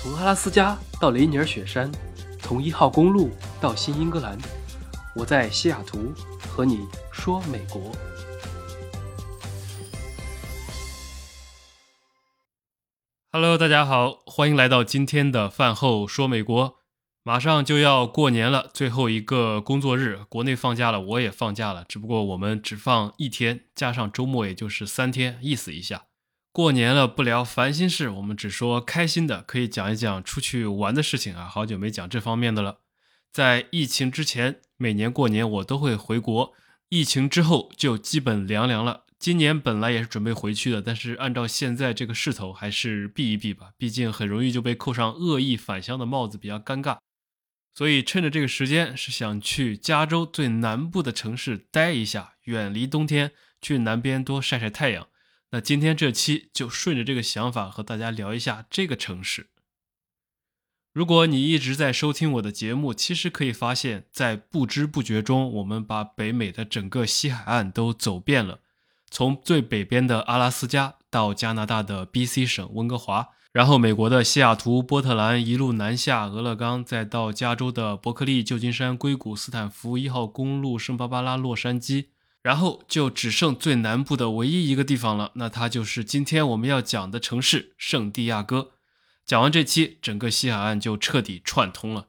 从阿拉斯加到雷尼尔雪山，从一号公路到新英格兰，我在西雅图和你说美国。Hello，大家好，欢迎来到今天的饭后说美国。马上就要过年了，最后一个工作日，国内放假了，我也放假了，只不过我们只放一天，加上周末也就是三天，意思一下。过年了，不聊烦心事，我们只说开心的，可以讲一讲出去玩的事情啊。好久没讲这方面的了。在疫情之前，每年过年我都会回国；疫情之后就基本凉凉了。今年本来也是准备回去的，但是按照现在这个势头，还是避一避吧，毕竟很容易就被扣上恶意返乡的帽子，比较尴尬。所以趁着这个时间，是想去加州最南部的城市待一下，远离冬天，去南边多晒晒太阳。那今天这期就顺着这个想法和大家聊一下这个城市。如果你一直在收听我的节目，其实可以发现，在不知不觉中，我们把北美的整个西海岸都走遍了，从最北边的阿拉斯加到加拿大的 B.C 省温哥华，然后美国的西雅图、波特兰，一路南下俄勒冈，再到加州的伯克利、旧金山、硅谷、斯坦福、一号公路、圣巴巴拉、洛杉矶。然后就只剩最南部的唯一一个地方了，那它就是今天我们要讲的城市圣地亚哥。讲完这期，整个西海岸就彻底串通了。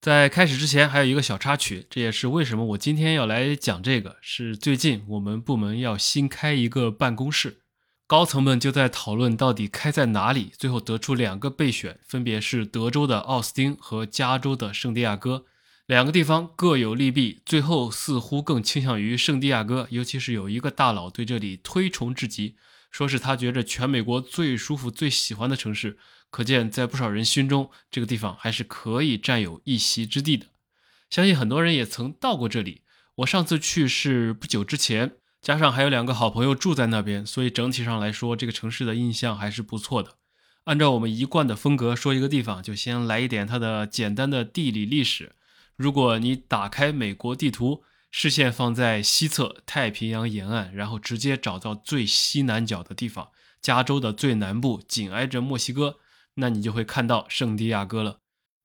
在开始之前，还有一个小插曲，这也是为什么我今天要来讲这个。是最近我们部门要新开一个办公室，高层们就在讨论到底开在哪里，最后得出两个备选，分别是德州的奥斯汀和加州的圣地亚哥。两个地方各有利弊，最后似乎更倾向于圣地亚哥，尤其是有一个大佬对这里推崇至极，说是他觉着全美国最舒服、最喜欢的城市。可见，在不少人心中，这个地方还是可以占有一席之地的。相信很多人也曾到过这里。我上次去是不久之前，加上还有两个好朋友住在那边，所以整体上来说，这个城市的印象还是不错的。按照我们一贯的风格，说一个地方，就先来一点它的简单的地理历史。如果你打开美国地图，视线放在西侧太平洋沿岸，然后直接找到最西南角的地方，加州的最南部，紧挨着墨西哥，那你就会看到圣地亚哥了。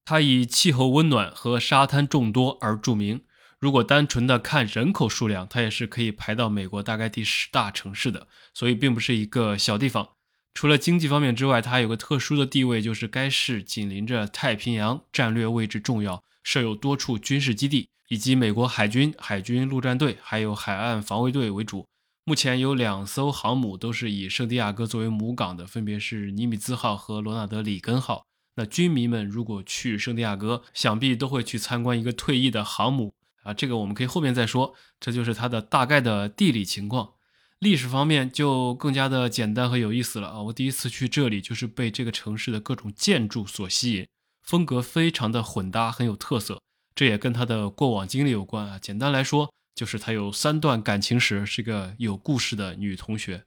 它以气候温暖和沙滩众多而著名。如果单纯的看人口数量，它也是可以排到美国大概第十大城市的，所以并不是一个小地方。除了经济方面之外，它还有个特殊的地位，就是该市紧邻着太平洋，战略位置重要。设有多处军事基地，以及美国海军、海军陆战队，还有海岸防卫队为主。目前有两艘航母都是以圣地亚哥作为母港的，分别是尼米兹号和罗纳德里根号。那军迷们如果去圣地亚哥，想必都会去参观一个退役的航母啊，这个我们可以后面再说。这就是它的大概的地理情况。历史方面就更加的简单和有意思了啊！我第一次去这里，就是被这个城市的各种建筑所吸引。风格非常的混搭，很有特色，这也跟他的过往经历有关啊。简单来说，就是他有三段感情史，是个有故事的女同学。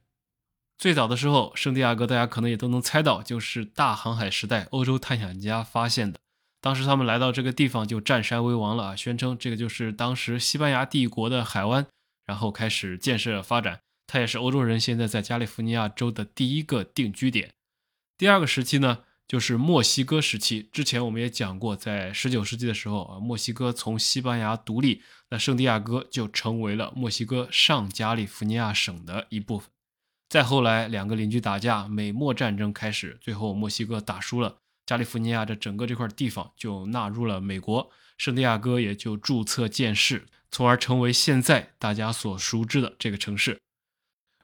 最早的时候，圣地亚哥大家可能也都能猜到，就是大航海时代欧洲探险家发现的。当时他们来到这个地方就占山为王了啊，宣称这个就是当时西班牙帝国的海湾，然后开始建设发展。它也是欧洲人现在在加利福尼亚州的第一个定居点。第二个时期呢？就是墨西哥时期，之前我们也讲过，在十九世纪的时候啊，墨西哥从西班牙独立，那圣地亚哥就成为了墨西哥上加利福尼亚省的一部分。再后来，两个邻居打架，美墨战争开始，最后墨西哥打输了，加利福尼亚这整个这块地方就纳入了美国，圣地亚哥也就注册建市，从而成为现在大家所熟知的这个城市。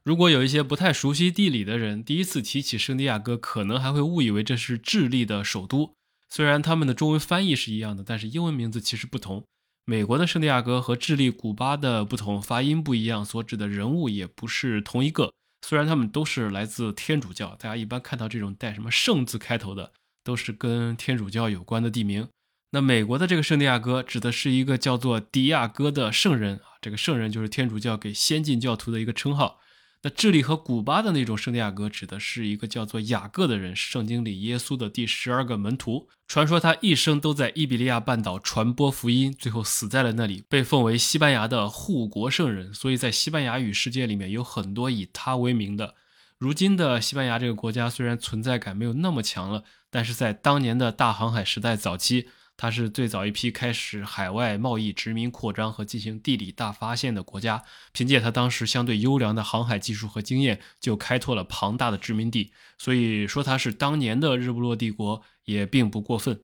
如果有一些不太熟悉地理的人，第一次提起圣地亚哥，可能还会误以为这是智利的首都。虽然他们的中文翻译是一样的，但是英文名字其实不同。美国的圣地亚哥和智利、古巴的不同，发音不一样，所指的人物也不是同一个。虽然他们都是来自天主教，大家一般看到这种带什么圣字开头的，都是跟天主教有关的地名。那美国的这个圣地亚哥指的是一个叫做迪亚哥的圣人啊，这个圣人就是天主教给先进教徒的一个称号。那智利和古巴的那种圣地亚哥，指的是一个叫做雅各的人，圣经里耶稣的第十二个门徒。传说他一生都在伊比利亚半岛传播福音，最后死在了那里，被奉为西班牙的护国圣人。所以在西班牙语世界里面有很多以他为名的。如今的西班牙这个国家虽然存在感没有那么强了，但是在当年的大航海时代早期，它是最早一批开始海外贸易、殖民扩张和进行地理大发现的国家。凭借它当时相对优良的航海技术和经验，就开拓了庞大的殖民地。所以说它是当年的日不落帝国也并不过分。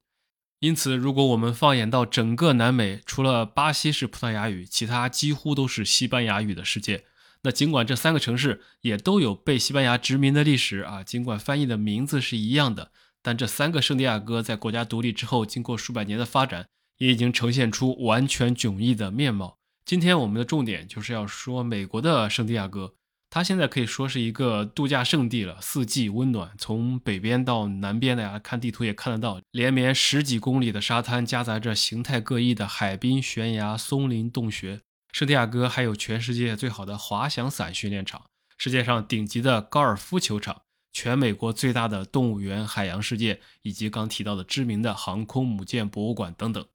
因此，如果我们放眼到整个南美，除了巴西是葡萄牙语，其他几乎都是西班牙语的世界。那尽管这三个城市也都有被西班牙殖民的历史啊，尽管翻译的名字是一样的，但这三个圣地亚哥在国家独立之后，经过数百年的发展，也已经呈现出完全迥异的面貌。今天我们的重点就是要说美国的圣地亚哥，它现在可以说是一个度假胜地了，四季温暖，从北边到南边的呀，看地图也看得到，连绵十几公里的沙滩，夹杂着形态各异的海滨、悬崖、松林、洞穴。圣地亚哥还有全世界最好的滑翔伞训练场，世界上顶级的高尔夫球场，全美国最大的动物园海洋世界，以及刚提到的知名的航空母舰博物馆等等。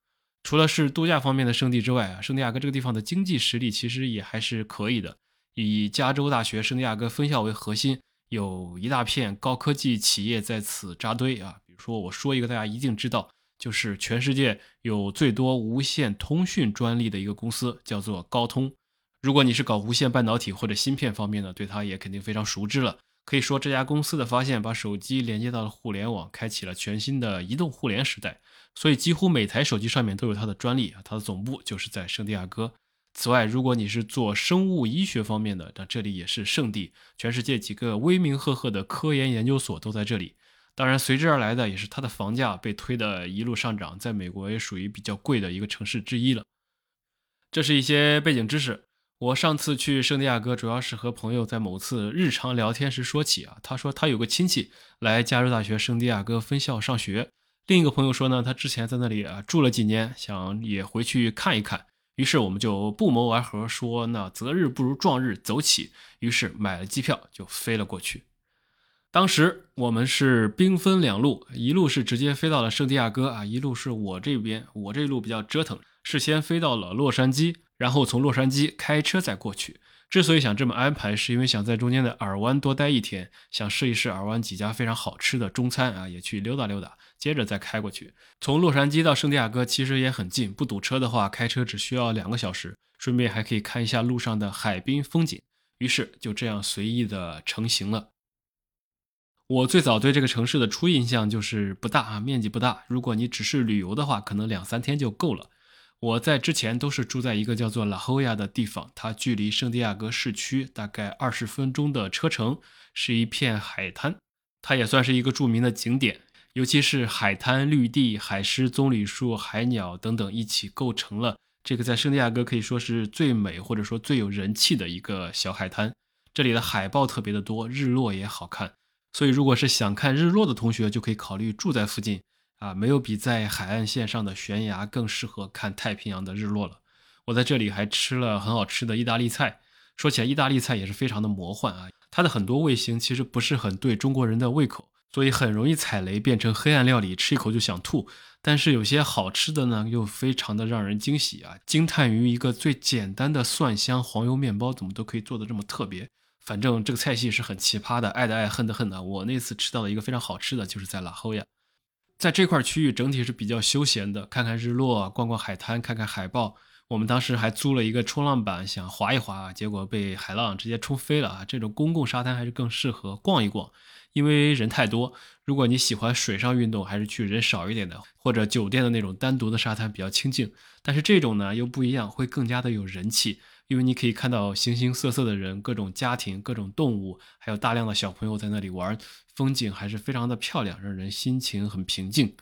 除了是度假方面的圣地之外啊，圣地亚哥这个地方的经济实力其实也还是可以的。以加州大学圣地亚哥分校为核心，有一大片高科技企业在此扎堆啊。比如说，我说一个大家一定知道。就是全世界有最多无线通讯专利的一个公司，叫做高通。如果你是搞无线半导体或者芯片方面的，对它也肯定非常熟知了。可以说，这家公司的发现把手机连接到了互联网，开启了全新的移动互联时代。所以，几乎每台手机上面都有它的专利啊。它的总部就是在圣地亚哥。此外，如果你是做生物医学方面的，那这里也是圣地。全世界几个威名赫赫的科研研究所都在这里。当然，随之而来的也是它的房价被推的一路上涨，在美国也属于比较贵的一个城市之一了。这是一些背景知识。我上次去圣地亚哥，主要是和朋友在某次日常聊天时说起啊，他说他有个亲戚来加州大学圣地亚哥分校上学，另一个朋友说呢，他之前在那里啊住了几年，想也回去看一看。于是我们就不谋而合，说那择日不如撞日，走起。于是买了机票就飞了过去。当时我们是兵分两路，一路是直接飞到了圣地亚哥啊，一路是我这边，我这一路比较折腾，是先飞到了洛杉矶，然后从洛杉矶开车再过去。之所以想这么安排，是因为想在中间的尔湾多待一天，想试一试尔湾几家非常好吃的中餐啊，也去溜达溜达，接着再开过去。从洛杉矶到圣地亚哥其实也很近，不堵车的话，开车只需要两个小时，顺便还可以看一下路上的海滨风景。于是就这样随意的成型了。我最早对这个城市的初印象就是不大啊，面积不大。如果你只是旅游的话，可能两三天就够了。我在之前都是住在一个叫做拉霍亚的地方，它距离圣地亚哥市区大概二十分钟的车程，是一片海滩，它也算是一个著名的景点。尤其是海滩、绿地、海狮、棕榈树、海鸟等等一起构成了这个在圣地亚哥可以说是最美或者说最有人气的一个小海滩。这里的海豹特别的多，日落也好看。所以，如果是想看日落的同学，就可以考虑住在附近啊。没有比在海岸线上的悬崖更适合看太平洋的日落了。我在这里还吃了很好吃的意大利菜。说起来，意大利菜也是非常的魔幻啊。它的很多味型其实不是很对中国人的胃口，所以很容易踩雷，变成黑暗料理，吃一口就想吐。但是有些好吃的呢，又非常的让人惊喜啊，惊叹于一个最简单的蒜香黄油面包怎么都可以做的这么特别。反正这个菜系是很奇葩的，爱的爱，恨的恨的。我那次吃到了一个非常好吃的，就是在拉霍亚，在这块区域整体是比较休闲的，看看日落，逛逛海滩，看看海豹。我们当时还租了一个冲浪板，想划一划，结果被海浪直接冲飞了啊！这种公共沙滩还是更适合逛一逛，因为人太多。如果你喜欢水上运动，还是去人少一点的，或者酒店的那种单独的沙滩比较清静。但是这种呢又不一样，会更加的有人气。因为你可以看到形形色色的人，各种家庭、各种动物，还有大量的小朋友在那里玩，风景还是非常的漂亮，让人心情很平静。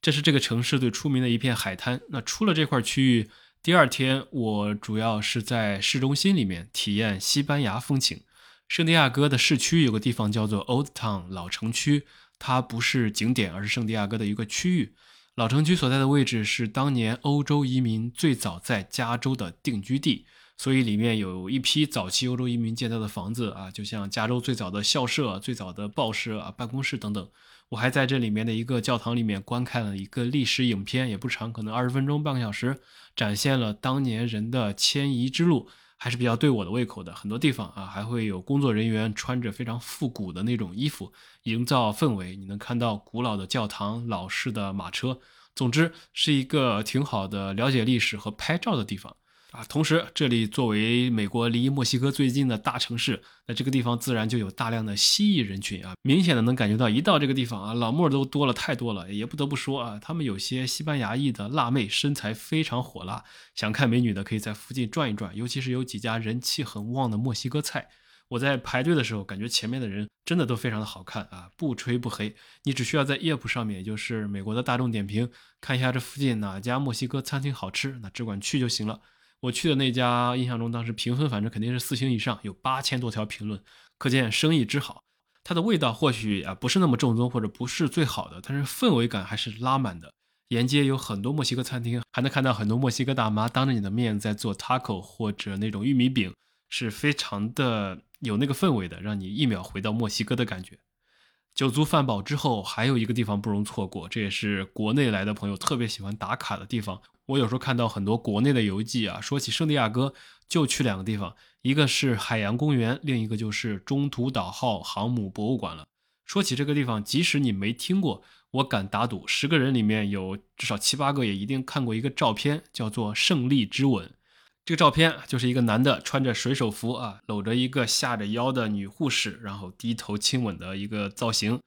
这是这个城市最出名的一片海滩。那出了这块区域，第二天我主要是在市中心里面体验西班牙风情。圣地亚哥的市区有个地方叫做 Old Town 老城区，它不是景点，而是圣地亚哥的一个区域。老城区所在的位置是当年欧洲移民最早在加州的定居地，所以里面有一批早期欧洲移民建造的房子啊，就像加州最早的校舍、最早的报社啊、办公室等等。我还在这里面的一个教堂里面观看了一个历史影片，也不长，可能二十分钟、半个小时，展现了当年人的迁移之路，还是比较对我的胃口的。很多地方啊，还会有工作人员穿着非常复古的那种衣服，营造氛围。你能看到古老的教堂、老式的马车，总之是一个挺好的了解历史和拍照的地方。啊，同时这里作为美国离墨西哥最近的大城市，那这个地方自然就有大量的西裔人群啊，明显的能感觉到，一到这个地方啊，老墨都多了太多了。也不得不说啊，他们有些西班牙裔的辣妹身材非常火辣，想看美女的可以在附近转一转，尤其是有几家人气很旺的墨西哥菜。我在排队的时候，感觉前面的人真的都非常的好看啊，不吹不黑。你只需要在 Yelp 上面，也就是美国的大众点评，看一下这附近哪家墨西哥餐厅好吃，那只管去就行了。我去的那家，印象中当时评分反正肯定是四星以上，有八千多条评论，可见生意之好。它的味道或许啊不是那么正宗，或者不是最好的，但是氛围感还是拉满的。沿街有很多墨西哥餐厅，还能看到很多墨西哥大妈当着你的面在做 taco 或者那种玉米饼，是非常的有那个氛围的，让你一秒回到墨西哥的感觉。酒足饭饱之后，还有一个地方不容错过，这也是国内来的朋友特别喜欢打卡的地方。我有时候看到很多国内的游记啊，说起圣地亚哥就去两个地方，一个是海洋公园，另一个就是中途岛号航母博物馆了。说起这个地方，即使你没听过，我敢打赌，十个人里面有至少七八个也一定看过一个照片，叫做“胜利之吻”。这个照片就是一个男的穿着水手服啊，搂着一个下着腰的女护士，然后低头亲吻的一个造型。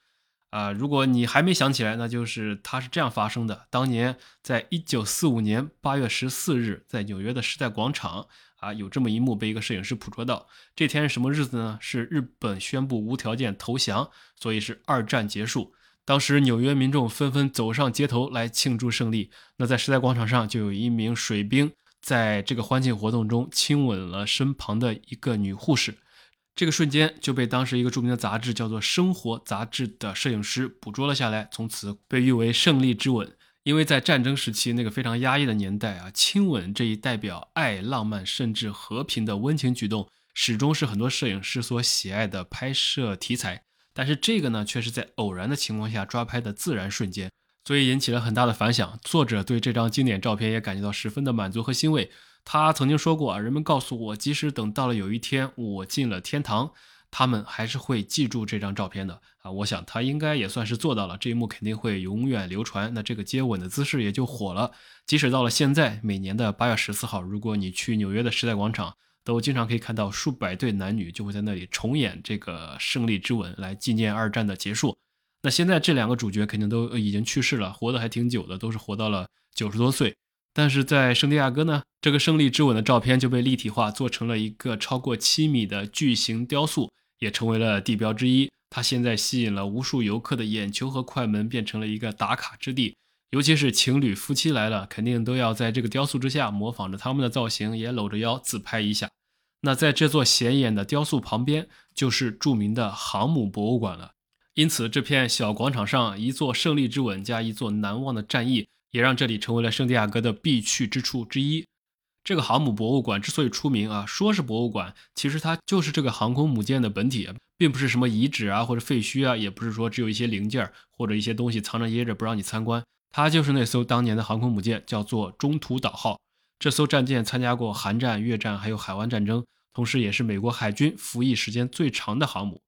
啊，如果你还没想起来，那就是它是这样发生的。当年在一九四五年八月十四日，在纽约的时代广场啊，有这么一幕被一个摄影师捕捉到。这天是什么日子呢？是日本宣布无条件投降，所以是二战结束。当时纽约民众纷纷走上街头来庆祝胜利。那在时代广场上，就有一名水兵在这个欢庆活动中亲吻了身旁的一个女护士。这个瞬间就被当时一个著名的杂志叫做《生活》杂志的摄影师捕捉了下来，从此被誉为“胜利之吻”。因为在战争时期那个非常压抑的年代啊，亲吻这一代表爱、浪漫甚至和平的温情举动，始终是很多摄影师所喜爱的拍摄题材。但是这个呢，却是在偶然的情况下抓拍的自然瞬间，所以引起了很大的反响。作者对这张经典照片也感觉到十分的满足和欣慰。他曾经说过啊，人们告诉我，即使等到了有一天我进了天堂，他们还是会记住这张照片的啊。我想他应该也算是做到了，这一幕肯定会永远流传。那这个接吻的姿势也就火了。即使到了现在，每年的八月十四号，如果你去纽约的时代广场，都经常可以看到数百对男女就会在那里重演这个胜利之吻，来纪念二战的结束。那现在这两个主角肯定都已经去世了，活得还挺久的，都是活到了九十多岁。但是在圣地亚哥呢，这个胜利之吻的照片就被立体化，做成了一个超过七米的巨型雕塑，也成为了地标之一。它现在吸引了无数游客的眼球和快门，变成了一个打卡之地。尤其是情侣夫妻来了，肯定都要在这个雕塑之下模仿着他们的造型，也搂着腰自拍一下。那在这座显眼的雕塑旁边，就是著名的航母博物馆了。因此，这片小广场上，一座胜利之吻加一座难忘的战役。也让这里成为了圣地亚哥的必去之处之一。这个航母博物馆之所以出名啊，说是博物馆，其实它就是这个航空母舰的本体，并不是什么遗址啊或者废墟啊，也不是说只有一些零件或者一些东西藏着掖着不让你参观。它就是那艘当年的航空母舰，叫做中途岛号。这艘战舰参加过韩战、越战还有海湾战争，同时也是美国海军服役时间最长的航母。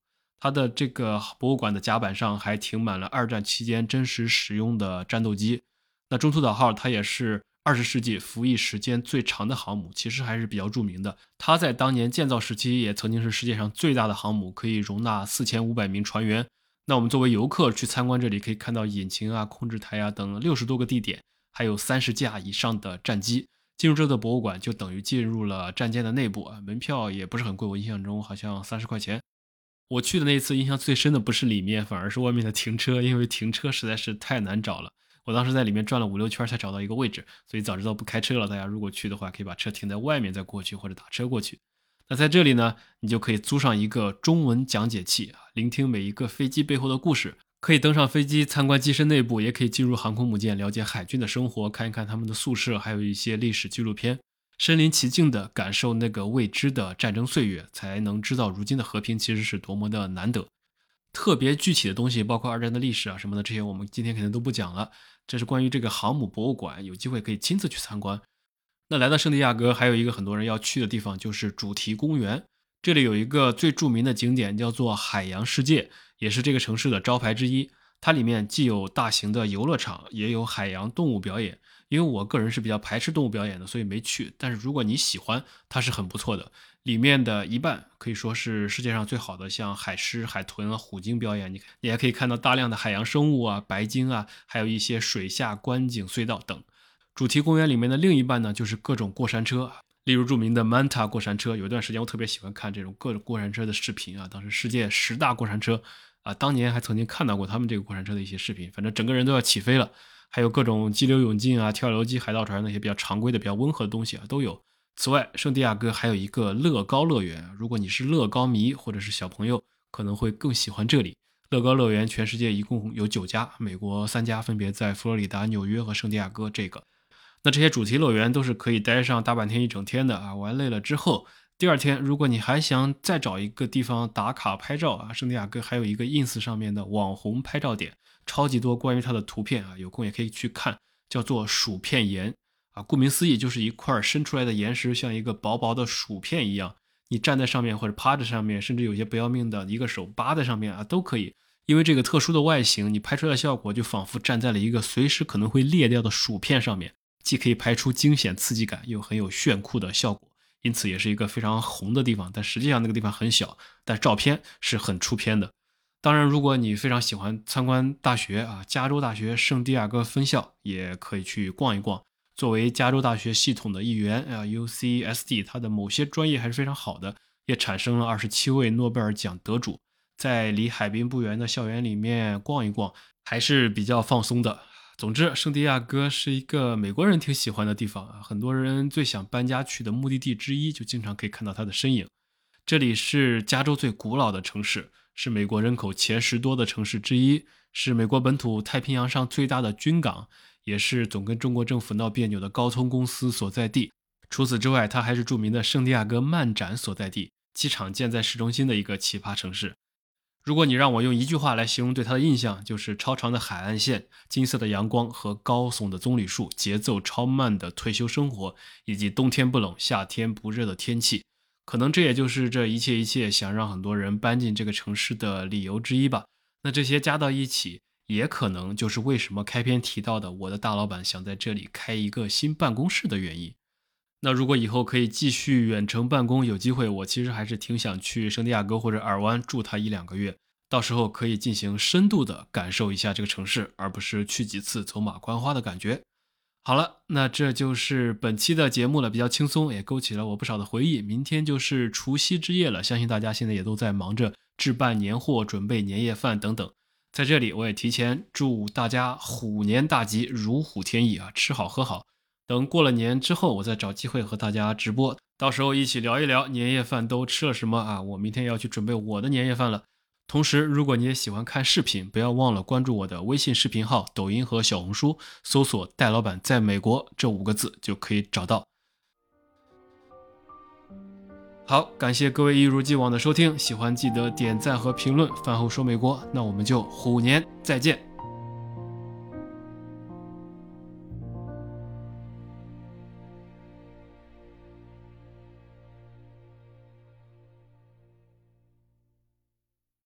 它的这个博物馆的甲板上还停满了二战期间真实使用的战斗机。那中途岛号它也是二十世纪服役时间最长的航母，其实还是比较著名的。它在当年建造时期也曾经是世界上最大的航母，可以容纳四千五百名船员。那我们作为游客去参观这里，可以看到引擎啊、控制台啊等六十多个地点，还有三十架以上的战机。进入这座博物馆就等于进入了战舰的内部啊，门票也不是很贵，我印象中好像三十块钱。我去的那次印象最深的不是里面，反而是外面的停车，因为停车实在是太难找了。我当时在里面转了五六圈才找到一个位置，所以早知道不开车了。大家如果去的话，可以把车停在外面再过去，或者打车过去。那在这里呢，你就可以租上一个中文讲解器，聆听每一个飞机背后的故事。可以登上飞机参观机身内部，也可以进入航空母舰了解海军的生活，看一看他们的宿舍，还有一些历史纪录片，身临其境的感受那个未知的战争岁月，才能知道如今的和平其实是多么的难得。特别具体的东西，包括二战的历史啊什么的，这些我们今天肯定都不讲了。这是关于这个航母博物馆，有机会可以亲自去参观。那来到圣地亚哥，还有一个很多人要去的地方就是主题公园。这里有一个最著名的景点叫做海洋世界，也是这个城市的招牌之一。它里面既有大型的游乐场，也有海洋动物表演。因为我个人是比较排斥动物表演的，所以没去。但是如果你喜欢，它是很不错的。里面的一半可以说是世界上最好的，像海狮、海豚啊、虎鲸表演，你你还可以看到大量的海洋生物啊、白鲸啊，还有一些水下观景隧道等。主题公园里面的另一半呢，就是各种过山车，例如著名的 Manta 过山车。有一段时间我特别喜欢看这种各种过山车的视频啊，当时世界十大过山车啊，当年还曾经看到过他们这个过山车的一些视频，反正整个人都要起飞了。还有各种激流勇进啊、跳楼机、海盗船那些比较常规的、比较温和的东西啊都有。此外，圣地亚哥还有一个乐高乐园，如果你是乐高迷或者是小朋友，可能会更喜欢这里。乐高乐园全世界一共有九家，美国三家分别在佛罗里达、纽约和圣地亚哥。这个，那这些主题乐园都是可以待上大半天、一整天的啊。玩累了之后，第二天如果你还想再找一个地方打卡拍照啊，圣地亚哥还有一个 ins 上面的网红拍照点，超级多关于它的图片啊，有空也可以去看，叫做薯片岩啊。顾名思义，就是一块伸出来的岩石，像一个薄薄的薯片一样，你站在上面或者趴在上面，甚至有些不要命的，一个手扒在上面啊，都可以。因为这个特殊的外形，你拍出来的效果就仿佛站在了一个随时可能会裂掉的薯片上面，既可以拍出惊险刺激感，又很有炫酷的效果，因此也是一个非常红的地方。但实际上那个地方很小，但照片是很出片的。当然，如果你非常喜欢参观大学啊，加州大学圣地亚哥分校也可以去逛一逛。作为加州大学系统的一员啊，UCSD 它的某些专业还是非常好的，也产生了二十七位诺贝尔奖得主。在离海滨不远的校园里面逛一逛，还是比较放松的。总之，圣地亚哥是一个美国人挺喜欢的地方啊，很多人最想搬家去的目的地之一，就经常可以看到它的身影。这里是加州最古老的城市，是美国人口前十多的城市之一，是美国本土太平洋上最大的军港，也是总跟中国政府闹别扭的高通公司所在地。除此之外，它还是著名的圣地亚哥漫展所在地，机场建在市中心的一个奇葩城市。如果你让我用一句话来形容对他的印象，就是超长的海岸线、金色的阳光和高耸的棕榈树、节奏超慢的退休生活，以及冬天不冷、夏天不热的天气。可能这也就是这一切一切想让很多人搬进这个城市的理由之一吧。那这些加到一起，也可能就是为什么开篇提到的我的大老板想在这里开一个新办公室的原因。那如果以后可以继续远程办公，有机会，我其实还是挺想去圣地亚哥或者尔湾住它一两个月，到时候可以进行深度的感受一下这个城市，而不是去几次走马观花的感觉。好了，那这就是本期的节目了，比较轻松，也勾起了我不少的回忆。明天就是除夕之夜了，相信大家现在也都在忙着置办年货、准备年夜饭等等。在这里，我也提前祝大家虎年大吉，如虎添翼啊，吃好喝好。等过了年之后，我再找机会和大家直播，到时候一起聊一聊年夜饭都吃了什么啊！我明天要去准备我的年夜饭了。同时，如果你也喜欢看视频，不要忘了关注我的微信视频号、抖音和小红书，搜索“戴老板在美国”这五个字就可以找到。好，感谢各位一如既往的收听，喜欢记得点赞和评论。饭后说美国，那我们就虎年再见。